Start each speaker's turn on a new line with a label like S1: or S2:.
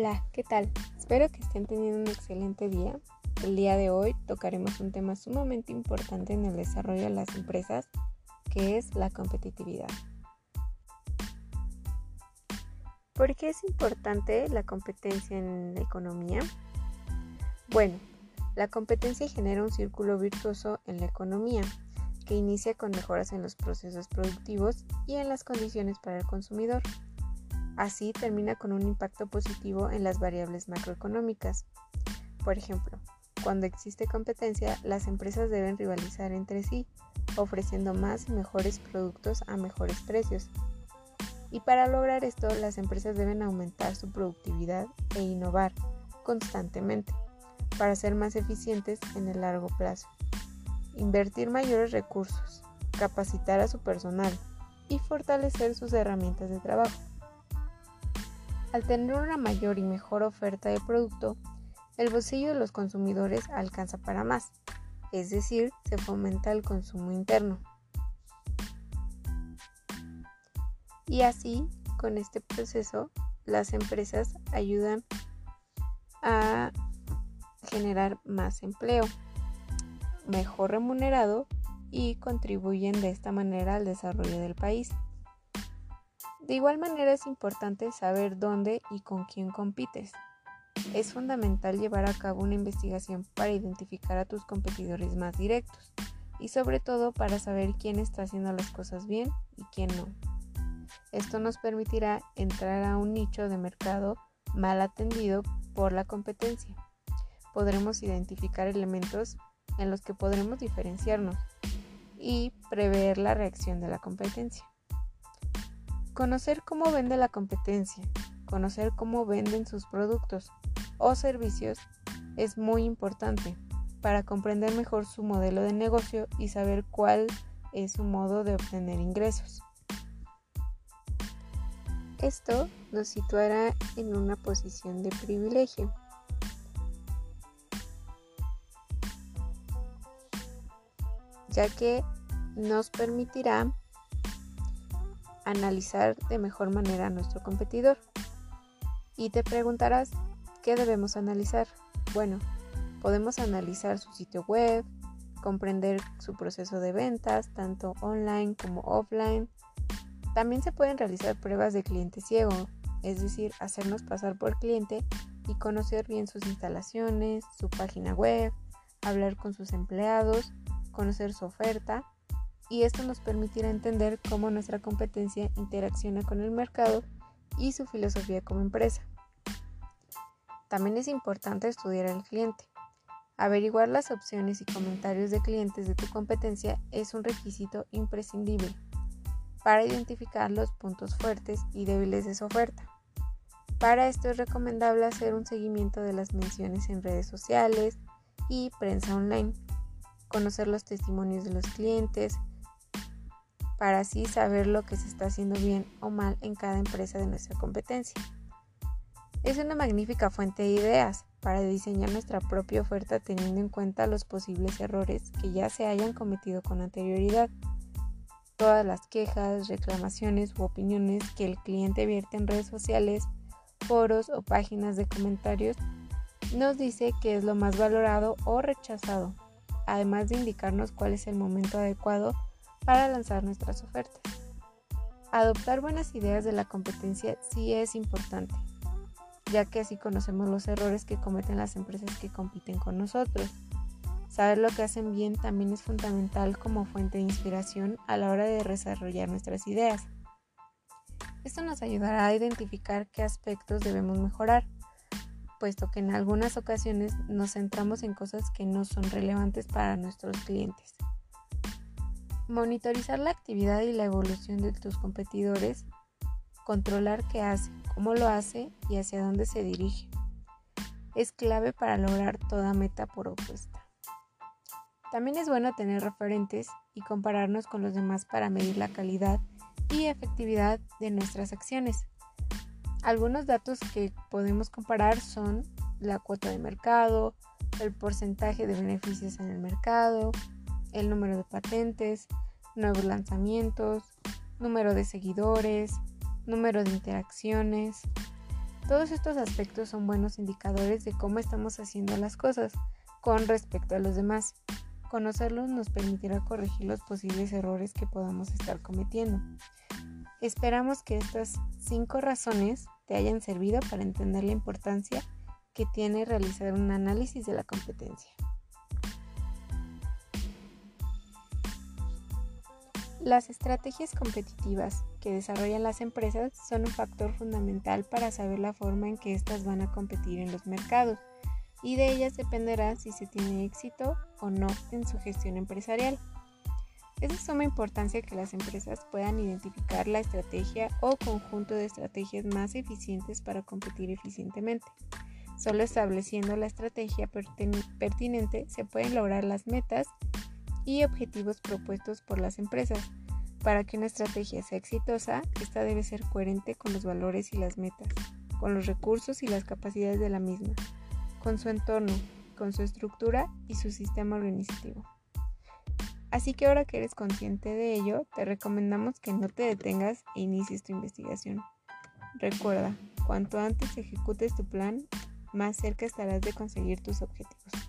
S1: Hola, ¿qué tal? Espero que estén teniendo un excelente día. El día de hoy tocaremos un tema sumamente importante en el desarrollo de las empresas, que es la competitividad. ¿Por qué es importante la competencia en la economía? Bueno, la competencia genera un círculo virtuoso en la economía, que inicia con mejoras en los procesos productivos y en las condiciones para el consumidor. Así termina con un impacto positivo en las variables macroeconómicas. Por ejemplo, cuando existe competencia, las empresas deben rivalizar entre sí, ofreciendo más y mejores productos a mejores precios. Y para lograr esto, las empresas deben aumentar su productividad e innovar constantemente para ser más eficientes en el largo plazo invertir mayores recursos, capacitar a su personal y fortalecer sus herramientas de trabajo. Al tener una mayor y mejor oferta de producto, el bolsillo de los consumidores alcanza para más, es decir, se fomenta el consumo interno. Y así, con este proceso, las empresas ayudan a generar más empleo mejor remunerado y contribuyen de esta manera al desarrollo del país. De igual manera es importante saber dónde y con quién compites. Es fundamental llevar a cabo una investigación para identificar a tus competidores más directos y sobre todo para saber quién está haciendo las cosas bien y quién no. Esto nos permitirá entrar a un nicho de mercado mal atendido por la competencia. Podremos identificar elementos en los que podremos diferenciarnos y prever la reacción de la competencia. Conocer cómo vende la competencia, conocer cómo venden sus productos o servicios es muy importante para comprender mejor su modelo de negocio y saber cuál es su modo de obtener ingresos. Esto nos situará en una posición de privilegio ya que nos permitirá analizar de mejor manera a nuestro competidor. Y te preguntarás, ¿qué debemos analizar? Bueno, podemos analizar su sitio web, comprender su proceso de ventas, tanto online como offline. También se pueden realizar pruebas de cliente ciego, es decir, hacernos pasar por cliente y conocer bien sus instalaciones, su página web, hablar con sus empleados conocer su oferta y esto nos permitirá entender cómo nuestra competencia interacciona con el mercado y su filosofía como empresa. También es importante estudiar al cliente. Averiguar las opciones y comentarios de clientes de tu competencia es un requisito imprescindible para identificar los puntos fuertes y débiles de su oferta. Para esto es recomendable hacer un seguimiento de las menciones en redes sociales y prensa online conocer los testimonios de los clientes, para así saber lo que se está haciendo bien o mal en cada empresa de nuestra competencia. Es una magnífica fuente de ideas para diseñar nuestra propia oferta teniendo en cuenta los posibles errores que ya se hayan cometido con anterioridad. Todas las quejas, reclamaciones u opiniones que el cliente vierte en redes sociales, foros o páginas de comentarios nos dice que es lo más valorado o rechazado además de indicarnos cuál es el momento adecuado para lanzar nuestras ofertas. Adoptar buenas ideas de la competencia sí es importante, ya que así conocemos los errores que cometen las empresas que compiten con nosotros. Saber lo que hacen bien también es fundamental como fuente de inspiración a la hora de desarrollar nuestras ideas. Esto nos ayudará a identificar qué aspectos debemos mejorar puesto que en algunas ocasiones nos centramos en cosas que no son relevantes para nuestros clientes. Monitorizar la actividad y la evolución de tus competidores, controlar qué hace, cómo lo hace y hacia dónde se dirige. Es clave para lograr toda meta por opuesta. También es bueno tener referentes y compararnos con los demás para medir la calidad y efectividad de nuestras acciones. Algunos datos que podemos comparar son la cuota de mercado, el porcentaje de beneficios en el mercado, el número de patentes, nuevos lanzamientos, número de seguidores, número de interacciones, Todos estos aspectos son buenos indicadores de cómo estamos haciendo las cosas con respecto a los demás. Conocerlos nos permitirá corregir los posibles errores que podamos estar cometiendo. Esperamos que estas cinco razones te hayan servido para entender la importancia que tiene realizar un análisis de la competencia. Las estrategias competitivas que desarrollan las empresas son un factor fundamental para saber la forma en que éstas van a competir en los mercados y de ellas dependerá si se tiene éxito o no en su gestión empresarial. Es de suma importancia que las empresas puedan identificar la estrategia o conjunto de estrategias más eficientes para competir eficientemente. Solo estableciendo la estrategia pertinente se pueden lograr las metas y objetivos propuestos por las empresas. Para que una estrategia sea exitosa, esta debe ser coherente con los valores y las metas, con los recursos y las capacidades de la misma, con su entorno, con su estructura y su sistema organizativo. Así que ahora que eres consciente de ello, te recomendamos que no te detengas e inicies tu investigación. Recuerda, cuanto antes ejecutes tu plan, más cerca estarás de conseguir tus objetivos.